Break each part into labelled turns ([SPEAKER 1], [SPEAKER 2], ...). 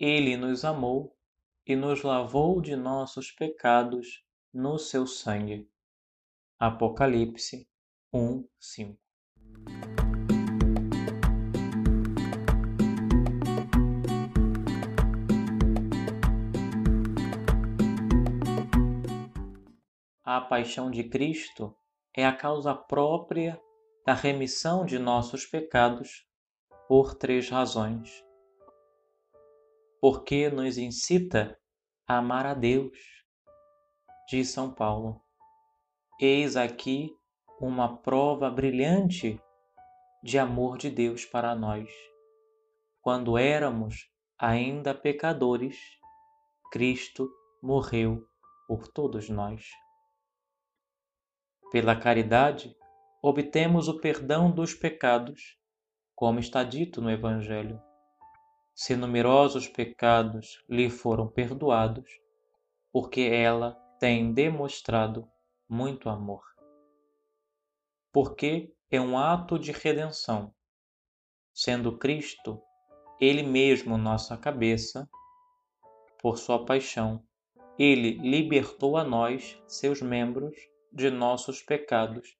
[SPEAKER 1] Ele nos amou e nos lavou de nossos pecados no seu sangue. Apocalipse 1, 5 A paixão de Cristo é a causa própria da remissão de nossos pecados por três razões. Porque nos incita a amar a Deus, diz São Paulo. Eis aqui uma prova brilhante de amor de Deus para nós. Quando éramos ainda pecadores, Cristo morreu por todos nós. Pela caridade, obtemos o perdão dos pecados, como está dito no Evangelho. Se numerosos pecados lhe foram perdoados, porque ela tem demonstrado muito amor. Porque é um ato de redenção. Sendo Cristo, Ele mesmo nossa cabeça, por sua paixão, Ele libertou a nós, seus membros, de nossos pecados,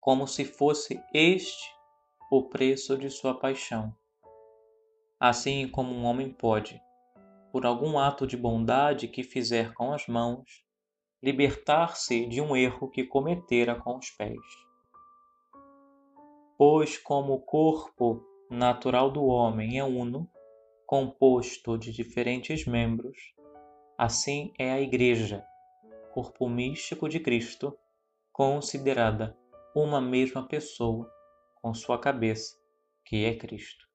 [SPEAKER 1] como se fosse este o preço de sua paixão. Assim como um homem pode, por algum ato de bondade que fizer com as mãos, libertar-se de um erro que cometera com os pés. Pois, como o corpo natural do homem é uno, composto de diferentes membros, assim é a Igreja, corpo místico de Cristo, considerada uma mesma pessoa com sua cabeça, que é Cristo.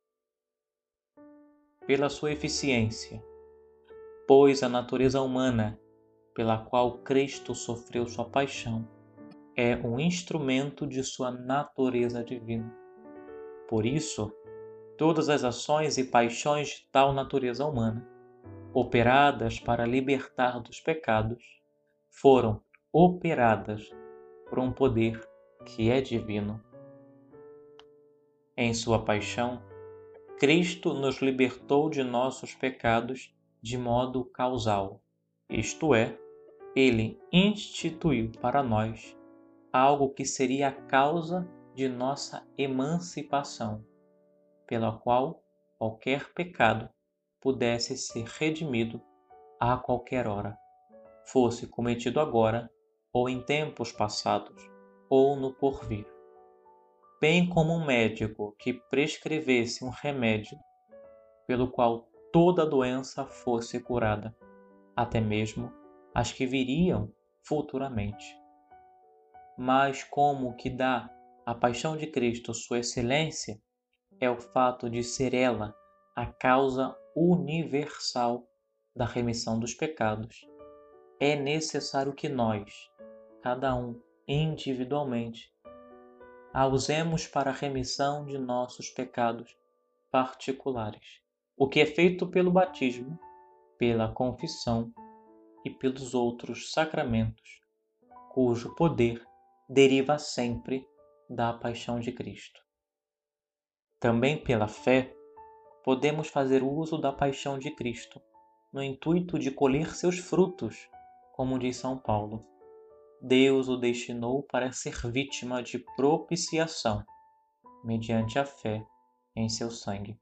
[SPEAKER 1] Pela sua eficiência, pois a natureza humana pela qual Cristo sofreu sua paixão é um instrumento de sua natureza divina. Por isso, todas as ações e paixões de tal natureza humana, operadas para libertar dos pecados, foram operadas por um poder que é divino. Em sua paixão, Cristo nos libertou de nossos pecados de modo causal, isto é, ele instituiu para nós algo que seria a causa de nossa emancipação, pela qual qualquer pecado pudesse ser redimido a qualquer hora fosse cometido agora, ou em tempos passados, ou no porvir. Bem como um médico que prescrevesse um remédio pelo qual toda doença fosse curada, até mesmo as que viriam futuramente. Mas como que dá a paixão de Cristo sua excelência é o fato de ser ela a causa universal da remissão dos pecados é necessário que nós, cada um individualmente, a usemos para a remissão de nossos pecados particulares, o que é feito pelo batismo, pela confissão e pelos outros sacramentos, cujo poder deriva sempre da paixão de Cristo. Também pela fé, podemos fazer uso da paixão de Cristo, no intuito de colher seus frutos como diz São Paulo, Deus o destinou para ser vítima de propiciação, mediante a fé em seu sangue.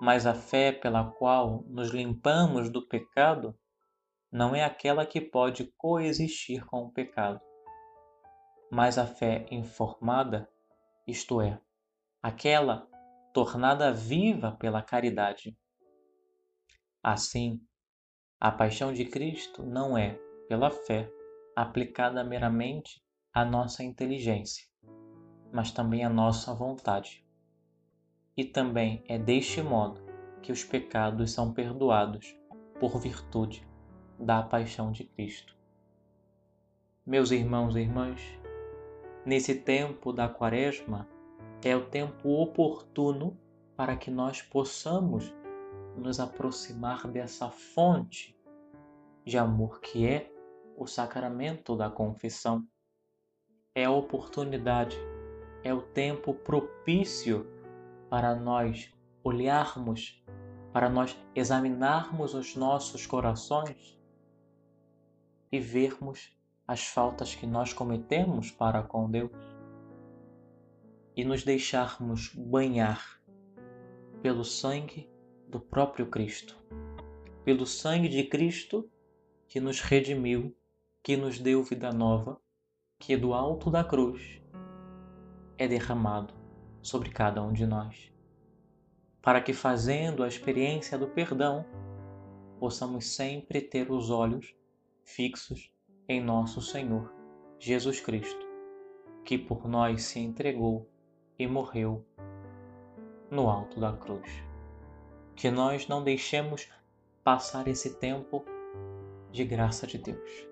[SPEAKER 1] Mas a fé pela qual nos limpamos do pecado não é aquela que pode coexistir com o pecado, mas a fé informada, isto é, aquela tornada viva pela caridade. Assim, a paixão de Cristo não é, pela fé, aplicada meramente à nossa inteligência, mas também à nossa vontade. E também é deste modo que os pecados são perdoados por virtude da paixão de Cristo. Meus irmãos e irmãs, nesse tempo da Quaresma é o tempo oportuno para que nós possamos nos aproximar dessa fonte de amor que é o sacramento da confissão. É a oportunidade, é o tempo propício para nós olharmos para nós examinarmos os nossos corações e vermos as faltas que nós cometemos para com Deus e nos deixarmos banhar pelo sangue do próprio Cristo, pelo sangue de Cristo que nos redimiu, que nos deu vida nova, que do alto da cruz é derramado sobre cada um de nós, para que fazendo a experiência do perdão, possamos sempre ter os olhos fixos em nosso Senhor Jesus Cristo, que por nós se entregou e morreu no alto da cruz. Que nós não deixemos passar esse tempo de graça de Deus.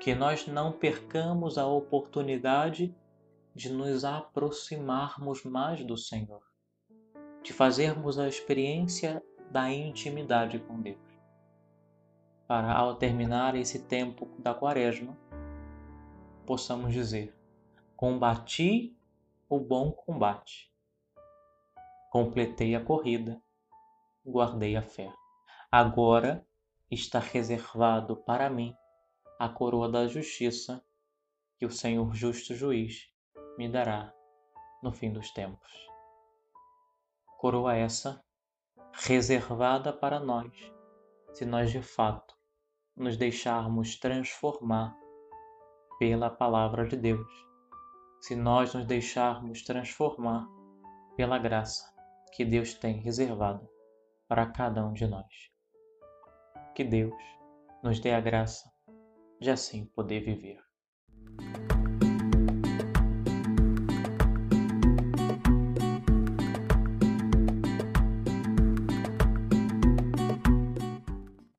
[SPEAKER 1] Que nós não percamos a oportunidade de nos aproximarmos mais do Senhor, de fazermos a experiência da intimidade com Deus. Para, ao terminar esse tempo da Quaresma, possamos dizer: Combati o bom combate, completei a corrida, guardei a fé. Agora está reservado para mim a coroa da justiça que o Senhor justo juiz me dará no fim dos tempos. Coroa essa reservada para nós, se nós de fato nos deixarmos transformar pela palavra de Deus, se nós nos deixarmos transformar pela graça que Deus tem reservada para cada um de nós. Que Deus nos dê a graça de assim poder viver.